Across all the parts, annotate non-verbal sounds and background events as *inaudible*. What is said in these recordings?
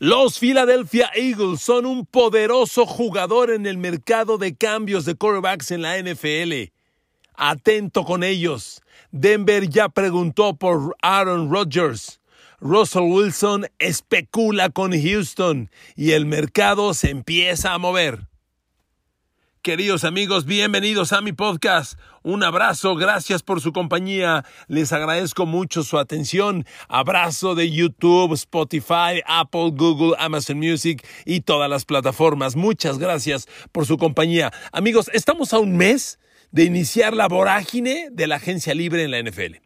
Los Philadelphia Eagles son un poderoso jugador en el mercado de cambios de quarterbacks en la NFL. Atento con ellos. Denver ya preguntó por Aaron Rodgers. Russell Wilson especula con Houston y el mercado se empieza a mover. Queridos amigos, bienvenidos a mi podcast. Un abrazo, gracias por su compañía. Les agradezco mucho su atención. Abrazo de YouTube, Spotify, Apple, Google, Amazon Music y todas las plataformas. Muchas gracias por su compañía. Amigos, estamos a un mes de iniciar la vorágine de la agencia libre en la NFL.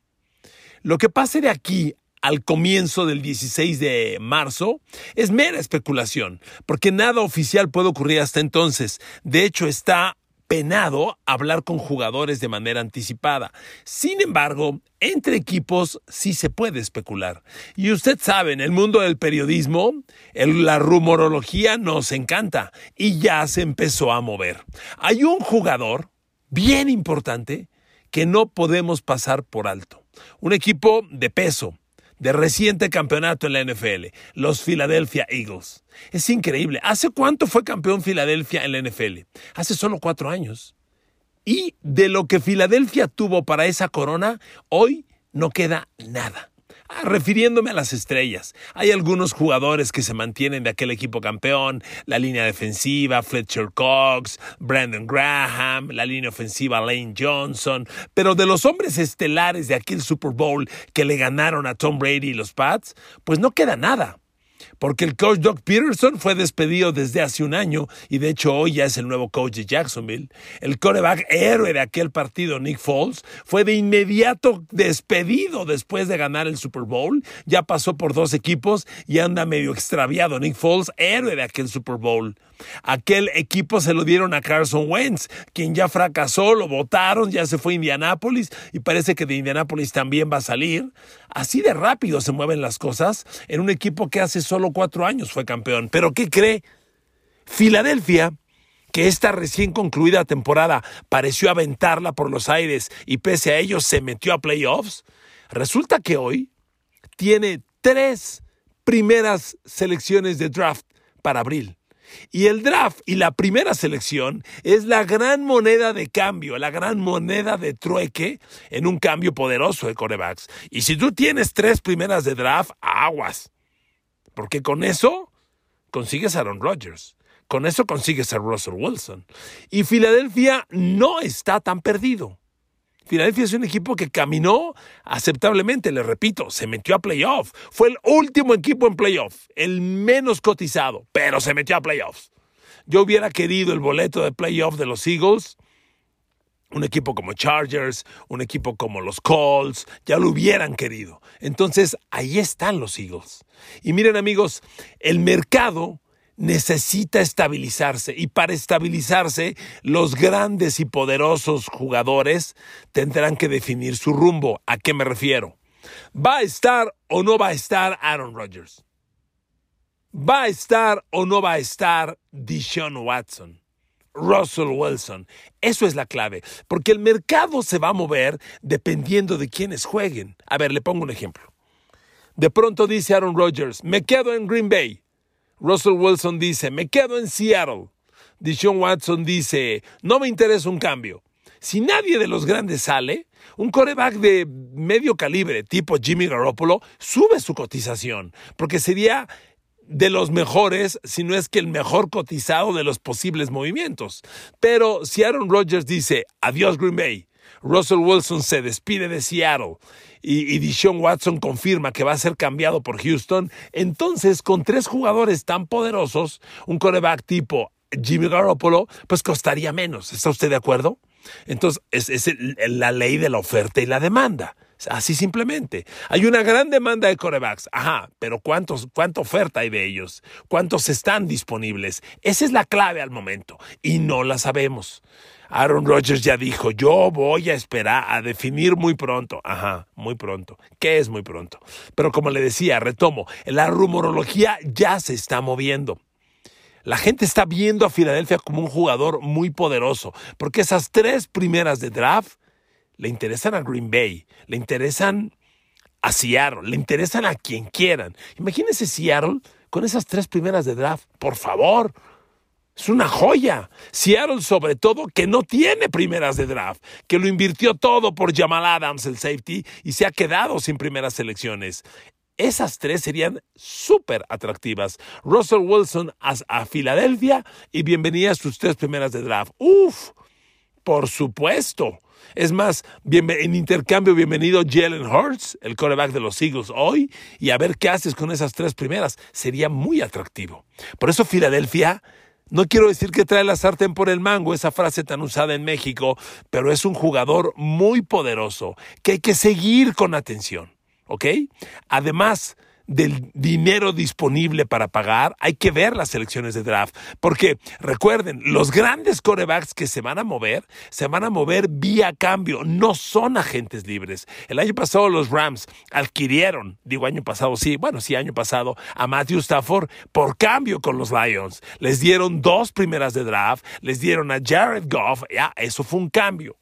Lo que pase de aquí al comienzo del 16 de marzo es mera especulación, porque nada oficial puede ocurrir hasta entonces. De hecho, está penado hablar con jugadores de manera anticipada. Sin embargo, entre equipos sí se puede especular. Y usted sabe, en el mundo del periodismo, la rumorología nos encanta y ya se empezó a mover. Hay un jugador bien importante que no podemos pasar por alto. Un equipo de peso, de reciente campeonato en la NFL, los Philadelphia Eagles. Es increíble. ¿Hace cuánto fue campeón Philadelphia en la NFL? Hace solo cuatro años. Y de lo que Filadelfia tuvo para esa corona, hoy no queda nada. Ah, refiriéndome a las estrellas, hay algunos jugadores que se mantienen de aquel equipo campeón, la línea defensiva, Fletcher Cox, Brandon Graham, la línea ofensiva Lane Johnson, pero de los hombres estelares de aquel Super Bowl que le ganaron a Tom Brady y los Pats, pues no queda nada porque el coach Doug Peterson fue despedido desde hace un año y de hecho hoy ya es el nuevo coach de Jacksonville. El coreback héroe de aquel partido, Nick Foles, fue de inmediato despedido después de ganar el Super Bowl. Ya pasó por dos equipos y anda medio extraviado. Nick Foles, héroe de aquel Super Bowl. Aquel equipo se lo dieron a Carson Wentz, quien ya fracasó, lo votaron, ya se fue a Indianápolis y parece que de Indianápolis también va a salir. Así de rápido se mueven las cosas en un equipo que hace solo cuatro años fue campeón. Pero ¿qué cree? Filadelfia que esta recién concluida temporada pareció aventarla por los aires y pese a ello se metió a playoffs, resulta que hoy tiene tres primeras selecciones de draft para abril. Y el draft y la primera selección es la gran moneda de cambio, la gran moneda de trueque en un cambio poderoso de corebacks. Y si tú tienes tres primeras de draft, aguas. Porque con eso consigues a Aaron Rodgers. Con eso consigues a Russell Wilson. Y Filadelfia no está tan perdido. Filadelfia es un equipo que caminó aceptablemente, le repito, se metió a playoff. Fue el último equipo en playoff, el menos cotizado, pero se metió a playoffs. Yo hubiera querido el boleto de playoff de los Eagles. Un equipo como Chargers, un equipo como los Colts, ya lo hubieran querido. Entonces, ahí están los Eagles. Y miren amigos, el mercado necesita estabilizarse y para estabilizarse los grandes y poderosos jugadores tendrán que definir su rumbo. ¿A qué me refiero? ¿Va a estar o no va a estar Aaron Rodgers? ¿Va a estar o no va a estar Deshaun Watson? Russell Wilson. Eso es la clave, porque el mercado se va a mover dependiendo de quiénes jueguen. A ver, le pongo un ejemplo. De pronto dice Aaron Rodgers, me quedo en Green Bay. Russell Wilson dice, me quedo en Seattle. Deshaun Watson dice, no me interesa un cambio. Si nadie de los grandes sale, un coreback de medio calibre tipo Jimmy Garoppolo sube su cotización, porque sería de los mejores, si no es que el mejor cotizado de los posibles movimientos. Pero si Aaron Rodgers dice, adiós Green Bay, Russell Wilson se despide de Seattle y, y Deshaun Watson confirma que va a ser cambiado por Houston, entonces con tres jugadores tan poderosos, un coreback tipo Jimmy Garoppolo, pues costaría menos. ¿Está usted de acuerdo? Entonces, es, es la ley de la oferta y la demanda. Así simplemente. Hay una gran demanda de corebacks. Ajá, pero ¿cuántos, ¿cuánta oferta hay de ellos? ¿Cuántos están disponibles? Esa es la clave al momento y no la sabemos. Aaron Rodgers ya dijo, yo voy a esperar a definir muy pronto. Ajá, muy pronto. ¿Qué es muy pronto? Pero como le decía, retomo, la rumorología ya se está moviendo. La gente está viendo a Filadelfia como un jugador muy poderoso, porque esas tres primeras de draft le interesan a Green Bay, le interesan a Seattle, le interesan a quien quieran. Imagínese Seattle con esas tres primeras de draft, por favor. Es una joya. Seattle, sobre todo, que no tiene primeras de draft, que lo invirtió todo por Jamal Adams, el safety, y se ha quedado sin primeras selecciones. Esas tres serían súper atractivas. Russell Wilson a, a, Filadelfia y bienvenida a sus tres primeras de draft. Uf, por supuesto. Es más, en intercambio, bienvenido Jalen Hurts, el quarterback de los Eagles hoy, y a ver qué haces con esas tres primeras. Sería muy atractivo. Por eso Filadelfia no quiero decir que trae la sartén por el mango, esa frase tan usada en México, pero es un jugador muy poderoso que hay que seguir con atención, ¿ok? Además, del dinero disponible para pagar, hay que ver las selecciones de draft. Porque recuerden, los grandes corebacks que se van a mover, se van a mover vía cambio, no son agentes libres. El año pasado los Rams adquirieron, digo año pasado, sí, bueno, sí, año pasado, a Matthew Stafford por cambio con los Lions. Les dieron dos primeras de draft, les dieron a Jared Goff, ya, eso fue un cambio.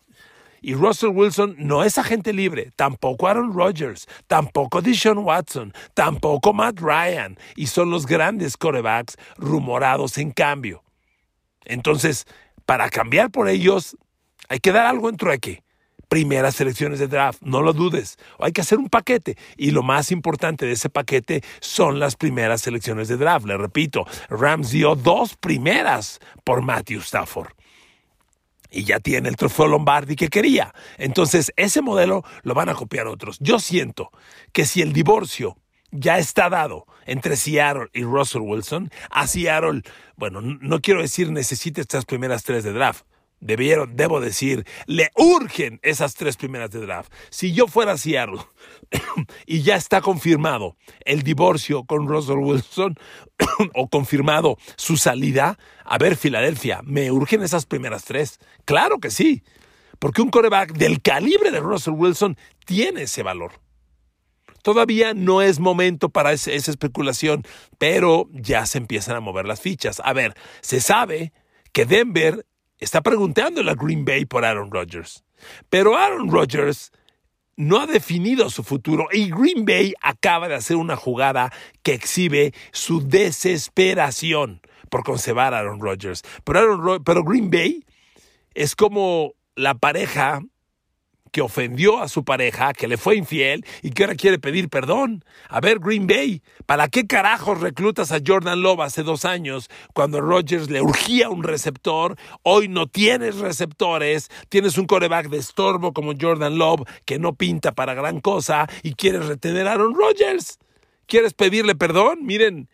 Y Russell Wilson no es agente libre, tampoco Aaron Rodgers, tampoco Deshaun Watson, tampoco Matt Ryan, y son los grandes corebacks rumorados en cambio. Entonces, para cambiar por ellos, hay que dar algo en trueque. Primeras selecciones de draft, no lo dudes. Hay que hacer un paquete. Y lo más importante de ese paquete son las primeras selecciones de draft. Le repito, Rams dio dos primeras por Matthew Stafford y ya tiene el trofeo Lombardi que quería. Entonces, ese modelo lo van a copiar otros. Yo siento que si el divorcio ya está dado entre Seattle y Russell Wilson, a Seattle, bueno, no quiero decir necesite estas primeras tres de draft, Debieron, debo decir, le urgen esas tres primeras de draft. Si yo fuera Seattle *coughs* y ya está confirmado el divorcio con Russell Wilson *coughs* o confirmado su salida, a ver, Filadelfia, ¿me urgen esas primeras tres? Claro que sí, porque un coreback del calibre de Russell Wilson tiene ese valor. Todavía no es momento para esa especulación, pero ya se empiezan a mover las fichas. A ver, se sabe que Denver está preguntándole a Green Bay por Aaron Rodgers. Pero Aaron Rodgers no ha definido su futuro y Green Bay acaba de hacer una jugada que exhibe su desesperación por conservar a Aaron Rodgers. Pero, pero Green Bay es como la pareja que ofendió a su pareja, que le fue infiel y que ahora quiere pedir perdón. A ver, Green Bay, ¿para qué carajos reclutas a Jordan Love hace dos años cuando Rodgers le urgía un receptor? Hoy no tienes receptores, tienes un coreback de estorbo como Jordan Love que no pinta para gran cosa y quieres retener a Aaron Rodgers. ¿Quieres pedirle perdón? Miren,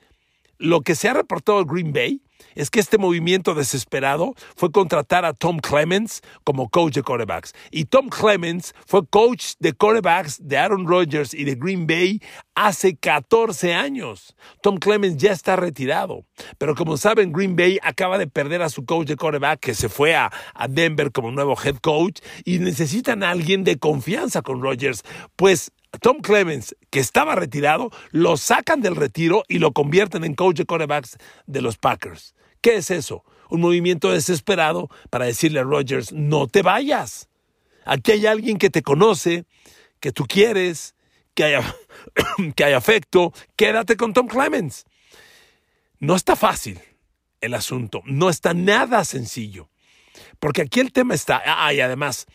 lo que se ha reportado Green Bay es que este movimiento desesperado fue contratar a Tom Clemens como coach de quarterbacks. Y Tom Clemens fue coach de quarterbacks de Aaron Rodgers y de Green Bay hace 14 años. Tom Clemens ya está retirado. Pero como saben, Green Bay acaba de perder a su coach de quarterback que se fue a, Denver como nuevo head coach y necesitan a alguien de confianza con Rodgers. Pues Tom Clemens, que estaba retirado, lo sacan del retiro y lo convierten en coach de quarterbacks de los Packers. ¿Qué es eso? Un movimiento desesperado para decirle a Rodgers, no te vayas. Aquí hay alguien que te conoce, que tú quieres, que hay, *coughs* que afecto, quédate con Tom Clemens. No está fácil el asunto, no está nada sencillo. Porque aquí el tema está, ah, y además,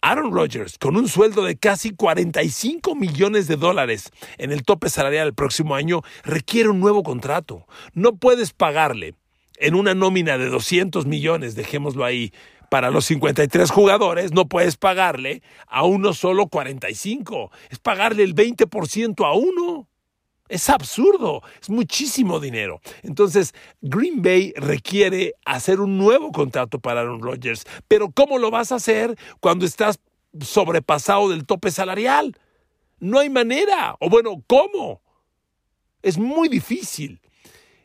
Aaron Rodgers, con un sueldo de casi 45 millones de dólares en el tope salarial el próximo año, requiere un nuevo contrato. No puedes pagarle en una nómina de 200 millones, dejémoslo ahí, para los 53 jugadores, no puedes pagarle a uno solo 45. Es pagarle el 20% a uno. Es absurdo, es muchísimo dinero. Entonces, Green Bay requiere hacer un nuevo contrato para Aaron Rodgers. Pero ¿cómo lo vas a hacer cuando estás sobrepasado del tope salarial? No hay manera. O bueno, ¿cómo? Es muy difícil.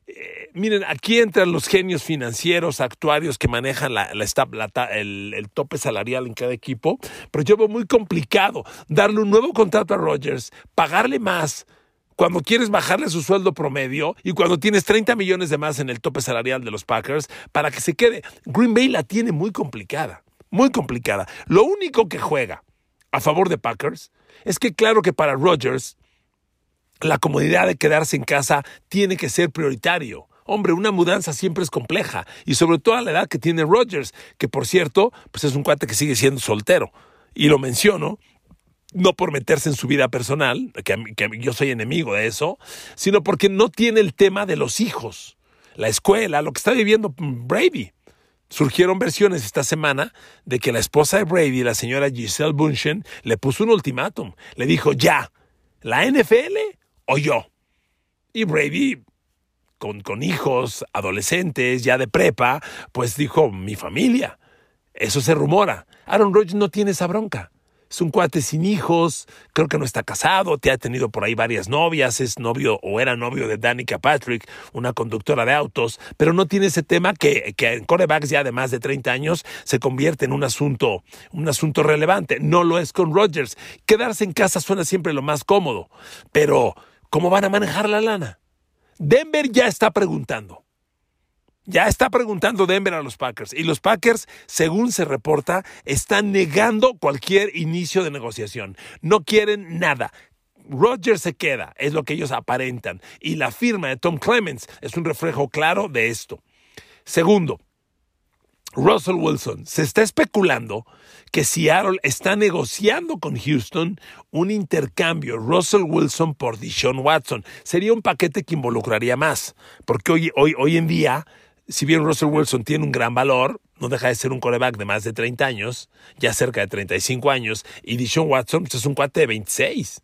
Eh, miren, aquí entran los genios financieros, actuarios que manejan la, el, tope salarial en cada equipo, pero yo veo muy complicado darle un nuevo contrato a Rodgers, pagarle más, cuando quieres bajarle su sueldo promedio y cuando tienes 30 millones de más en el tope salarial de los Packers para que se quede. Green Bay la tiene muy complicada, muy complicada. Lo único que juega a favor de Packers es que claro que para Rodgers la comodidad de quedarse en casa tiene que ser prioritario. Hombre, una mudanza siempre es compleja y sobre todo a la edad que tiene Rogers, que por cierto, pues es un cuate que sigue siendo soltero. Y lo menciono no por meterse en su vida personal, que, que yo soy enemigo de eso, sino porque no tiene el tema de los hijos, la escuela, lo que está viviendo Brady. Surgieron versiones esta semana de que la esposa de Brady, la señora Giselle Bunchen, le puso un ultimátum. Le dijo, ya, ¿la NFL o yo? Y Brady, con, con hijos, adolescentes, ya de prepa, pues dijo, mi familia. Eso se rumora. Aaron Rodgers no tiene esa bronca es un cuate sin hijos, creo que no está casado, te ha tenido por ahí varias novias, es novio o era novio de Danica Patrick, una conductora de autos, pero no tiene ese tema que, que en corebacks ya de más de 30 años se convierte en un asunto, un asunto relevante. No lo es con Rodgers. Quedarse en casa suena siempre lo más cómodo, pero ¿cómo van a manejar la lana? Denver ya está preguntando. Ya está preguntando Denver a los Packers y los Packers, según se reporta, están negando cualquier inicio de negociación. No quieren nada. Rodgers se queda, es lo que ellos aparentan, y la firma de Tom Clements es un reflejo claro de esto. Segundo, Russell Wilson. Se está especulando que Seattle está negociando con Houston un intercambio Russell Wilson por Deshaun Watson. Sería un paquete que involucraría más, porque hoy, hoy, hoy en día si bien Russell Wilson tiene un gran valor, no deja de ser un coreback de más de 30 años, ya cerca de 35 años, y Dishon Watson pues, es un cuate de 26,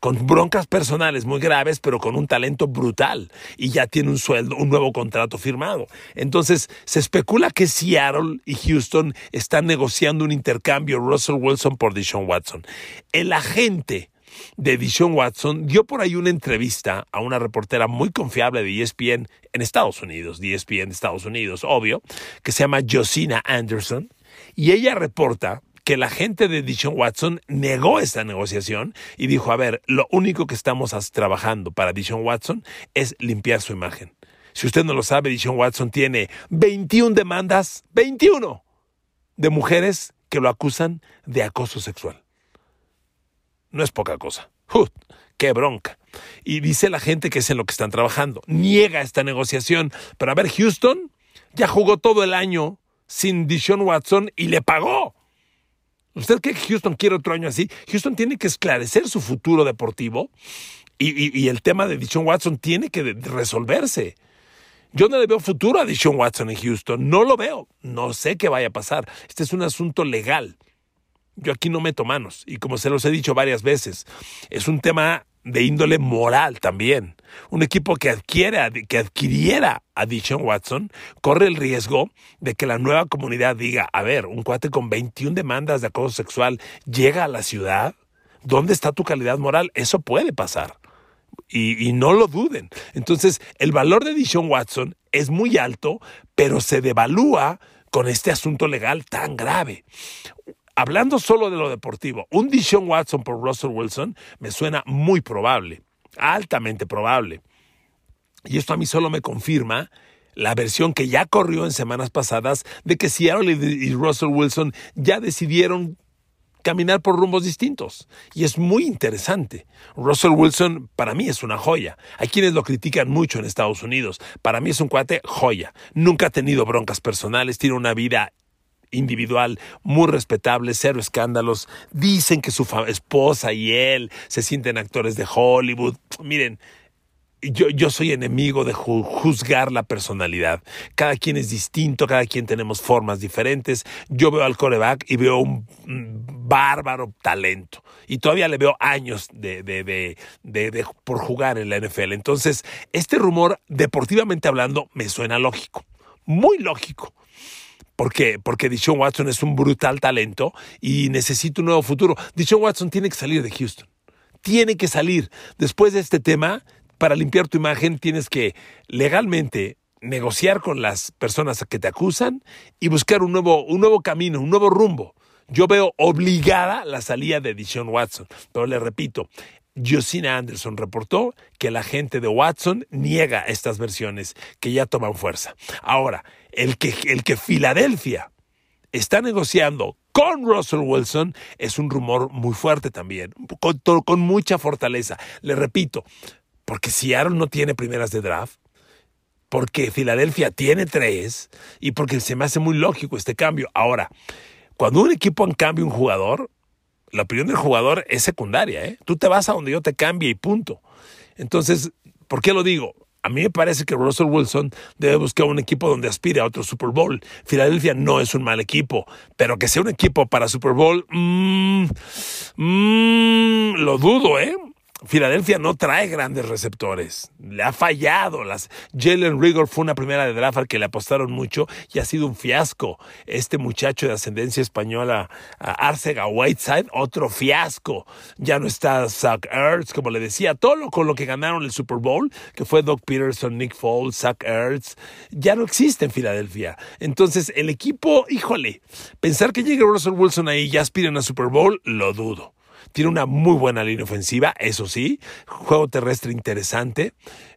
con broncas personales muy graves, pero con un talento brutal, y ya tiene un sueldo, un nuevo contrato firmado. Entonces, se especula que Seattle y Houston están negociando un intercambio Russell Wilson por Dishon Watson. El agente de Dishon Watson dio por ahí una entrevista a una reportera muy confiable de ESPN en Estados Unidos, ESPN de Estados Unidos, obvio, que se llama Josina Anderson, y ella reporta que la gente de Dishon Watson negó esta negociación y dijo, a ver, lo único que estamos trabajando para Dishon Watson es limpiar su imagen. Si usted no lo sabe, Dishon Watson tiene 21 demandas, 21 de mujeres que lo acusan de acoso sexual no es poca cosa. ¡Qué bronca! Y dice la gente que es en lo que están trabajando. Niega esta negociación. Pero a ver, Houston ya jugó todo el año sin Dishon Watson y le pagó. ¿Usted cree que Houston quiere otro año así? Houston tiene que esclarecer su futuro deportivo y, el tema de Dishon Watson tiene que resolverse. Yo no le veo futuro a Dishon Watson en Houston. No lo veo. No sé qué vaya a pasar. Este es un asunto legal. Yo aquí no meto manos y como se los he dicho varias veces, es un tema de índole moral también. Un equipo que, adquiera, que adquiriera a Dishon Watson corre el riesgo de que la nueva comunidad diga, a ver, un cuate con 21 demandas de acoso sexual llega a la ciudad. ¿Dónde está tu calidad moral? Eso puede pasar. Y, no lo duden. Entonces, el valor de Dishon Watson es muy alto, pero se devalúa con este asunto legal tan grave hablando solo de lo deportivo, un Dishon Watson por Russell Wilson me suena muy probable, altamente probable. Y esto a mí solo me confirma la versión que ya corrió en semanas pasadas de que Seattle y Russell Wilson ya decidieron caminar por rumbos distintos. Y es muy interesante. Russell Wilson para mí es una joya. Hay quienes lo critican mucho en Estados Unidos. Para mí es un cuate joya. Nunca ha tenido broncas personales, tiene una vida individual muy respetable, cero escándalos. Dicen que su esposa y él se sienten actores de Hollywood. Miren, yo, yo, soy enemigo de juzgar la personalidad. Cada quien es distinto, cada quien tenemos formas diferentes. Yo veo al coreback y veo un bárbaro talento. Y todavía le veo años de, de, de, por jugar en la NFL. Entonces, este rumor, deportivamente hablando, me suena lógico. Muy lógico. Porque Dishon Watson es un brutal talento y necesita un nuevo futuro. Dishon Watson tiene que salir de Houston. Tiene que salir. Después de este tema, para limpiar tu imagen, tienes que legalmente negociar con las personas que te acusan y buscar un nuevo, un nuevo camino, un nuevo rumbo. Yo veo obligada la salida de Dishon Watson, pero le repito, Josina Anderson reportó que la gente de Watson niega estas versiones que ya toman fuerza. Ahora, el que, el que Filadelfia está negociando con Russell Wilson es un rumor muy fuerte también, con, mucha fortaleza. Le repito, porque Seattle no tiene primeras de draft, porque Filadelfia tiene tres y porque se me hace muy lógico este cambio. Ahora, cuando un equipo cambia un jugador, la opinión del jugador es secundaria. ¿eh? Tú te vas a donde yo te cambie y punto. Entonces, ¿por qué lo digo? A mí me parece que Russell Wilson debe buscar un equipo donde aspire a otro Super Bowl. Filadelfia no es un mal equipo, pero que sea un equipo para Super Bowl, mmm, lo dudo, ¿eh? Filadelfia no trae grandes receptores. Le ha fallado. Las Jalen Rigor fue una primera de draft al que le apostaron mucho y ha sido un fiasco. Este muchacho de ascendencia española, Arcega Whiteside, otro fiasco. Ya no está Zach Ertz, como le decía, todo lo con lo que ganaron el Super Bowl, que fue Doc Peterson, Nick Foles, Zach Ertz, ya no existe en Filadelfia. Entonces, el equipo, híjole, pensar que llegue Russell Wilson ahí y ya aspiren a Super Bowl, lo dudo. Tiene una muy buena línea ofensiva, eso sí. Juego terrestre interesante.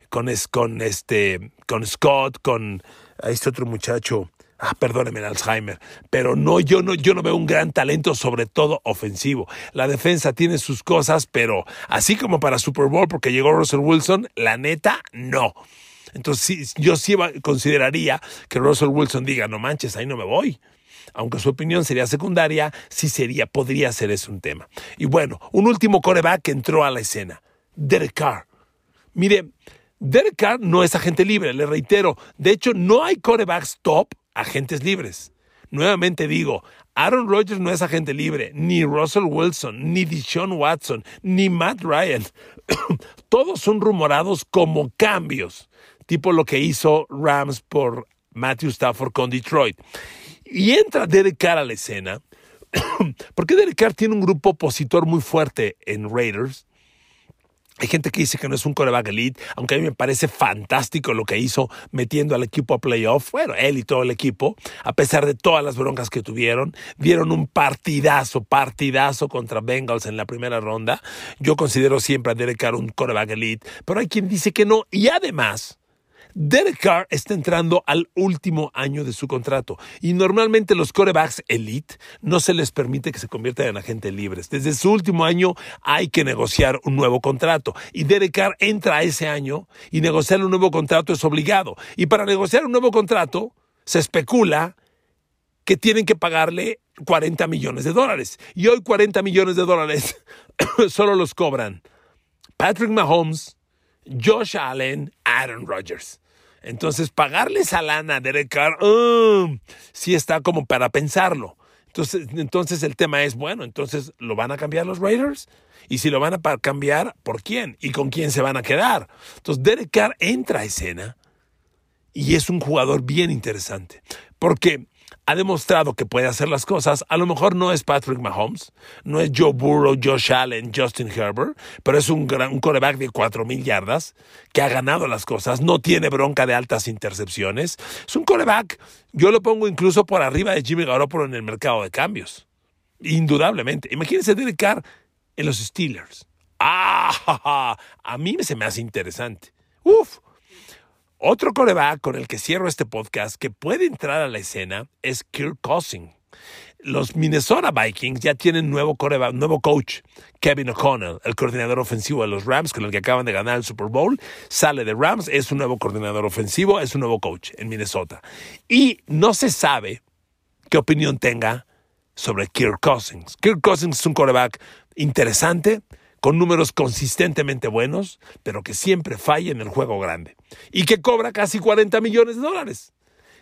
Con, con, este, con Scott, con este otro muchacho. Ah, perdóneme Alzheimer, pero no yo no yo no veo un gran talento sobre todo ofensivo. La defensa tiene sus cosas, pero así como para Super Bowl porque llegó Russell Wilson, la neta no. Entonces yo sí consideraría que Russell Wilson diga, "No manches, ahí no me voy." aunque su opinión sería secundaria, sí sería, podría ser ese un tema. Y bueno, un último coreback que entró a la escena, Derek Carr. Mire, Derek Carr no es agente libre, le reitero. De hecho, no hay corebacks top agentes libres. Nuevamente digo, Aaron Rodgers no es agente libre, ni Russell Wilson, ni Deshaun Watson, ni Matt Ryan. *coughs* Todos son rumorados como cambios, tipo lo que hizo Rams por Matthew Stafford con Detroit. Y entra Derek Carr a la escena, *coughs* porque Derek Carr tiene un grupo opositor muy fuerte en Raiders. Hay gente que dice que no es un coreback elite, aunque a mí me parece fantástico lo que hizo metiendo al equipo a playoff. Bueno, él y todo el equipo, a pesar de todas las broncas que tuvieron, dieron un partidazo, partidazo contra Bengals en la primera ronda. Yo considero siempre a Derek Carr un coreback elite, pero hay quien dice que no. Y además, Derek Carr está entrando al último año de su contrato y normalmente los corebacks elite no se les permite que se conviertan en agentes libres. Desde su último año hay que negociar un nuevo contrato y Derek Carr entra a ese año y negociar un nuevo contrato es obligado. Y para negociar un nuevo contrato se especula que tienen que pagarle 40 millones de dólares. Y hoy 40 millones de dólares *coughs* solo los cobran Patrick Mahomes, Josh Allen, Aaron Rodgers. Entonces, pagarle esa lana a Derek Carr, um, sí está como para pensarlo. Entonces, entonces el tema es, bueno, entonces, ¿lo van a cambiar los Raiders? Y si lo van a cambiar, ¿por quién? ¿Y con quién se van a quedar? Entonces, Derek Carr entra a escena y es un jugador bien interesante. Porque ha demostrado que puede hacer las cosas. A lo mejor no es Patrick Mahomes, no es Joe Burrow, Josh Allen, Justin Herbert, pero es un, gran, coreback de 4.000 yardas que ha ganado las cosas, no tiene bronca de altas intercepciones. Es un coreback, yo lo pongo incluso por arriba de Jimmy Garoppolo en el mercado de cambios. Indudablemente. Imagínense dedicar en los Steelers. ¡Ah! A mí se me hace interesante. Uf, otro coreback con el que cierro este podcast que puede entrar a la escena es Kirk Cousins. Los Minnesota Vikings ya tienen nuevo coreback, nuevo coach, Kevin O'Connell, el coordinador ofensivo de los Rams, con el que acaban de ganar el Super Bowl. Sale de Rams, es un nuevo coordinador ofensivo, es un nuevo coach en Minnesota. Y no se sabe qué opinión tenga sobre Kirk Cousins. Kirk Cousins es un coreback interesante, con números consistentemente buenos, pero que siempre falla en el juego grande y que cobra casi 40 millones de dólares.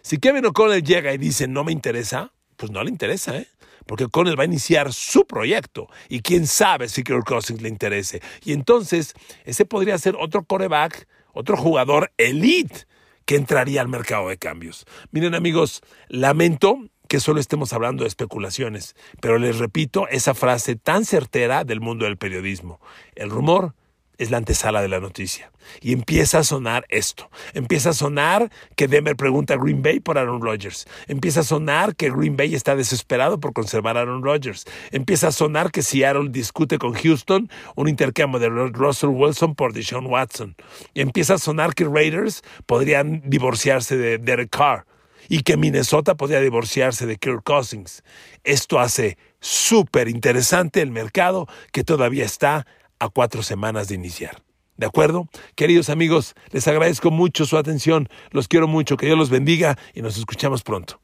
Si Kevin O'Connell llega y dice no me interesa, pues no le interesa, ¿eh? Porque O'Connell va a iniciar su proyecto y quién sabe si Kirk Cousins le interese. Y entonces ese podría ser otro coreback, otro jugador elite que entraría al mercado de cambios. Miren amigos, lamento que solo estemos hablando de especulaciones, pero les repito esa frase tan certera del mundo del periodismo. El rumor es la antesala de la noticia. Y empieza a sonar esto. Empieza a sonar que Denver pregunta a Green Bay por Aaron Rodgers. Empieza a sonar que Green Bay está desesperado por conservar a Aaron Rodgers. Empieza a sonar que Seattle discute con Houston un intercambio de Russell Wilson por Deshaun Watson. Empieza a sonar que Raiders podrían divorciarse de Derek Carr. Y que Minnesota podría divorciarse de Kirk Cousins. Esto hace súper interesante el mercado que todavía está a cuatro semanas de iniciar. ¿De acuerdo? Queridos amigos, les agradezco mucho su atención, los quiero mucho, que Dios los bendiga y nos escuchamos pronto.